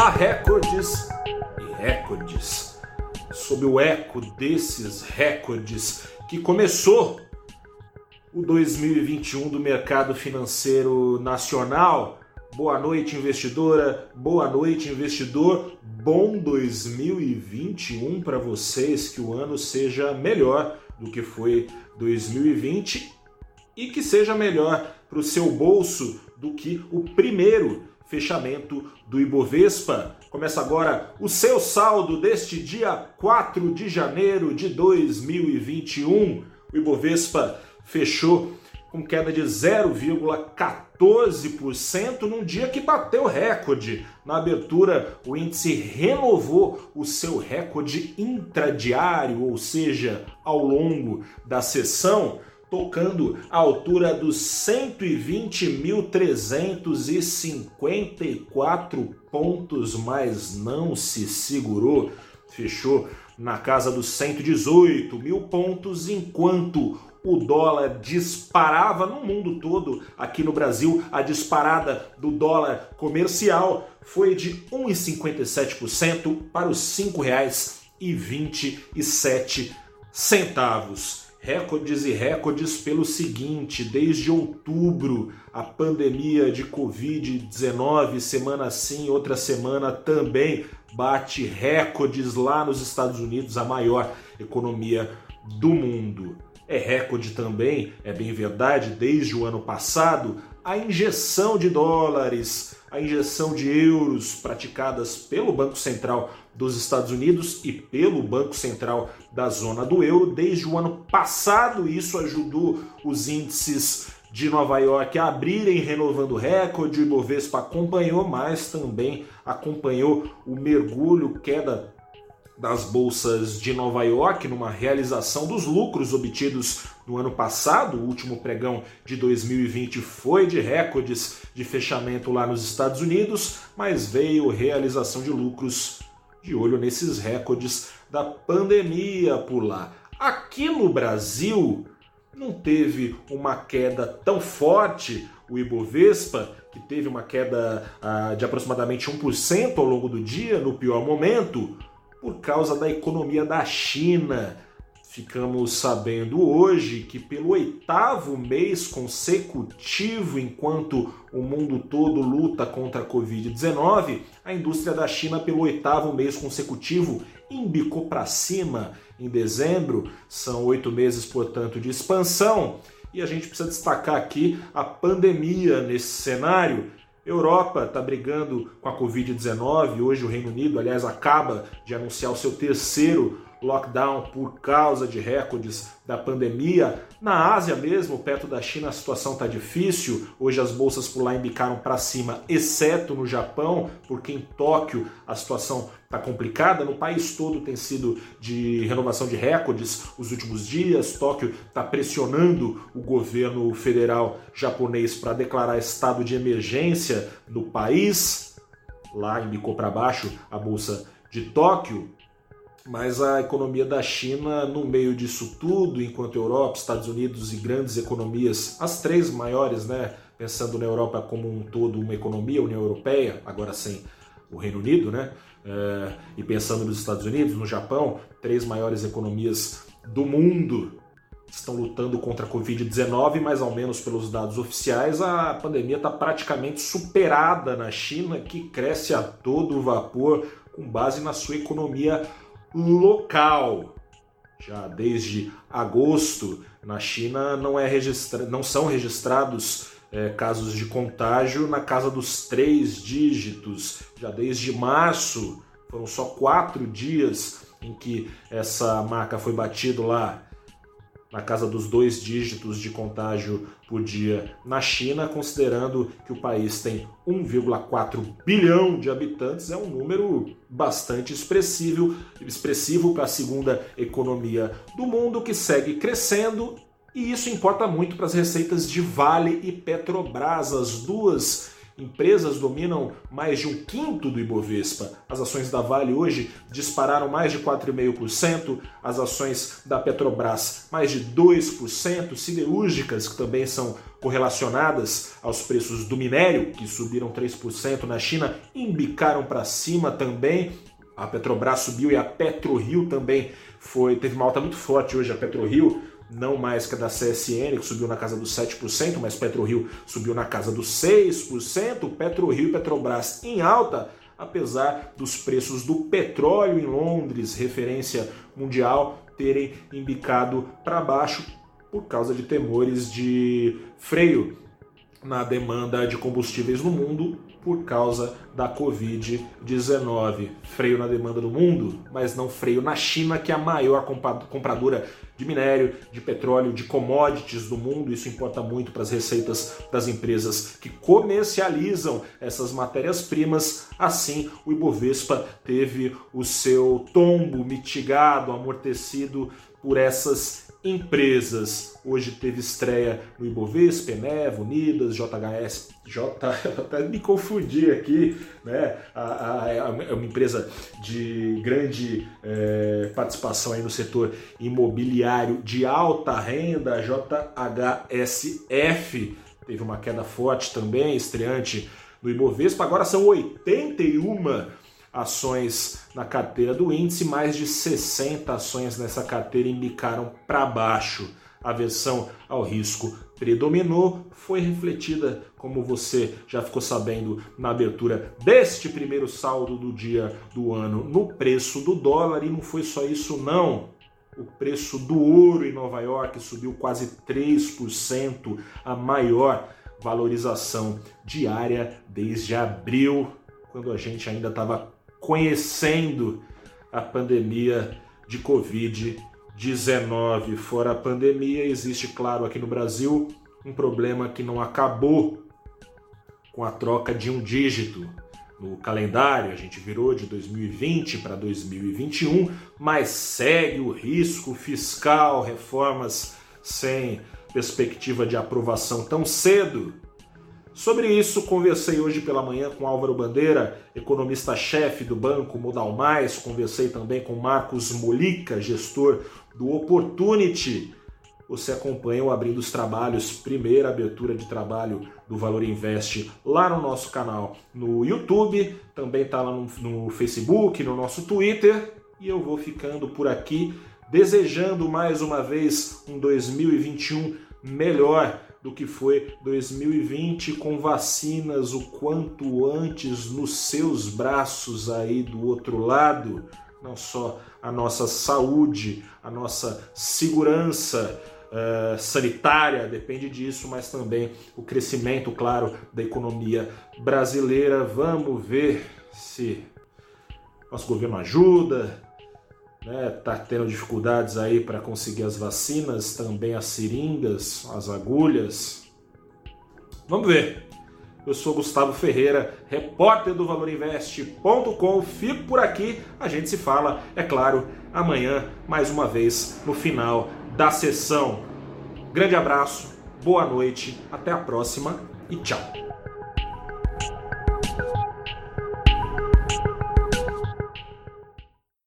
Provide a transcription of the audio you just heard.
Há recordes e recordes. Sob o eco desses recordes que começou o 2021 do mercado financeiro nacional. Boa noite, investidora. Boa noite, investidor. Bom 2021 para vocês. Que o ano seja melhor do que foi 2020 e que seja melhor para o seu bolso do que o primeiro fechamento do Ibovespa. Começa agora o seu saldo deste dia 4 de janeiro de 2021. O Ibovespa fechou com queda de 0,14% num dia que bateu recorde. Na abertura, o índice renovou o seu recorde intradiário, ou seja, ao longo da sessão tocando a altura dos 120.354 pontos, mas não se segurou. Fechou na casa dos 118 mil pontos, enquanto o dólar disparava no mundo todo. Aqui no Brasil, a disparada do dólar comercial foi de 1,57% para os R$ 5,27 centavos recordes e recordes pelo seguinte: desde outubro, a pandemia de Covid-19, semana sim, outra semana também, bate recordes lá nos Estados Unidos, a maior economia do mundo. É recorde também, é bem verdade, desde o ano passado, a injeção de dólares, a injeção de euros praticadas pelo Banco Central dos Estados Unidos e pelo Banco Central da zona do euro desde o ano passado. Isso ajudou os índices de Nova York a abrirem, renovando recorde. O Ibovespa acompanhou, mas também acompanhou o mergulho, queda das bolsas de Nova York numa realização dos lucros obtidos no ano passado. O último pregão de 2020 foi de recordes de fechamento lá nos Estados Unidos, mas veio realização de lucros de olho nesses recordes da pandemia por lá. Aqui no Brasil não teve uma queda tão forte, o Ibovespa, que teve uma queda ah, de aproximadamente 1% ao longo do dia, no pior momento, por causa da economia da China Ficamos sabendo hoje que, pelo oitavo mês consecutivo, enquanto o mundo todo luta contra a Covid-19, a indústria da China, pelo oitavo mês consecutivo, embicou para cima em dezembro. São oito meses, portanto, de expansão. E a gente precisa destacar aqui a pandemia nesse cenário. Europa está brigando com a Covid-19. Hoje, o Reino Unido, aliás, acaba de anunciar o seu terceiro lockdown por causa de recordes da pandemia. Na Ásia mesmo, perto da China, a situação está difícil. Hoje as bolsas por lá indicaram para cima, exceto no Japão, porque em Tóquio a situação está complicada. No país todo tem sido de renovação de recordes os últimos dias. Tóquio está pressionando o governo federal japonês para declarar estado de emergência no país. Lá indicou para baixo a bolsa de Tóquio, mas a economia da China, no meio disso tudo, enquanto Europa, Estados Unidos e grandes economias, as três maiores, né, pensando na Europa como um todo, uma economia, União Europeia, agora sem o Reino Unido, né, é, e pensando nos Estados Unidos, no Japão, três maiores economias do mundo estão lutando contra a Covid-19, mas ao menos pelos dados oficiais, a pandemia está praticamente superada na China, que cresce a todo vapor com base na sua economia local. Já desde agosto, na China não, é registra... não são registrados é, casos de contágio na casa dos três dígitos. Já desde março, foram só quatro dias em que essa marca foi batida lá na casa dos dois dígitos de contágio por dia na China, considerando que o país tem 1,4 bilhão de habitantes, é um número bastante expressivo, expressivo para a segunda economia do mundo que segue crescendo. E isso importa muito para as receitas de Vale e Petrobras, as duas Empresas dominam mais de um quinto do Ibovespa. As ações da Vale hoje dispararam mais de 4,5%, as ações da Petrobras mais de 2%, siderúrgicas, que também são correlacionadas aos preços do minério, que subiram 3% na China, embicaram para cima também. A Petrobras subiu e a PetroRio também foi teve uma alta muito forte hoje. A PetroRio não mais que a da CSN, que subiu na casa dos 7%, mas PetroRio subiu na casa dos 6%, PetroRio e Petrobras em alta, apesar dos preços do petróleo em Londres, referência mundial, terem embicado para baixo por causa de temores de freio na demanda de combustíveis no mundo por causa da Covid-19. Freio na demanda do mundo, mas não freio na China, que é a maior compradora de minério, de petróleo, de commodities do mundo. Isso importa muito para as receitas das empresas que comercializam essas matérias-primas. Assim, o Ibovespa teve o seu tombo mitigado, amortecido por essas empresas. Hoje teve estreia no Ibovespa, Penev, Unidas, JHS, J, até me confundi aqui, né? A, a, é uma empresa de grande é, participação aí no setor imobiliário de alta renda, JHSF, teve uma queda forte também, estreante no Ibovespa. Agora são 81 ações na carteira do índice, mais de 60 ações nessa carteira indicaram para baixo. A versão ao risco predominou, foi refletida, como você já ficou sabendo na abertura deste primeiro saldo do dia do ano, no preço do dólar, e não foi só isso não. O preço do ouro em Nova York subiu quase 3%, a maior valorização diária desde abril, quando a gente ainda estava conhecendo a pandemia de Covid-19. Fora a pandemia, existe, claro, aqui no Brasil, um problema que não acabou com a troca de um dígito. No calendário, a gente virou de 2020 para 2021, mas segue o risco fiscal, reformas sem perspectiva de aprovação tão cedo Sobre isso, conversei hoje pela manhã com Álvaro Bandeira, economista-chefe do Banco Modal Mais. Conversei também com Marcos Molica, gestor do Opportunity. Você acompanha o Abrindo os Trabalhos, primeira abertura de trabalho do Valor Invest lá no nosso canal no YouTube, também está lá no, no Facebook, no nosso Twitter. E eu vou ficando por aqui, desejando mais uma vez um 2021 melhor do que foi 2020 com vacinas o quanto antes nos seus braços aí do outro lado, não só a nossa saúde, a nossa segurança uh, sanitária depende disso, mas também o crescimento, claro, da economia brasileira. Vamos ver se nosso governo ajuda, né, tá tendo dificuldades aí para conseguir as vacinas, também as seringas, as agulhas. Vamos ver. Eu sou Gustavo Ferreira, repórter do ValorInvest.com. Fico por aqui. A gente se fala, é claro, amanhã, mais uma vez, no final da sessão. Grande abraço, boa noite, até a próxima e tchau.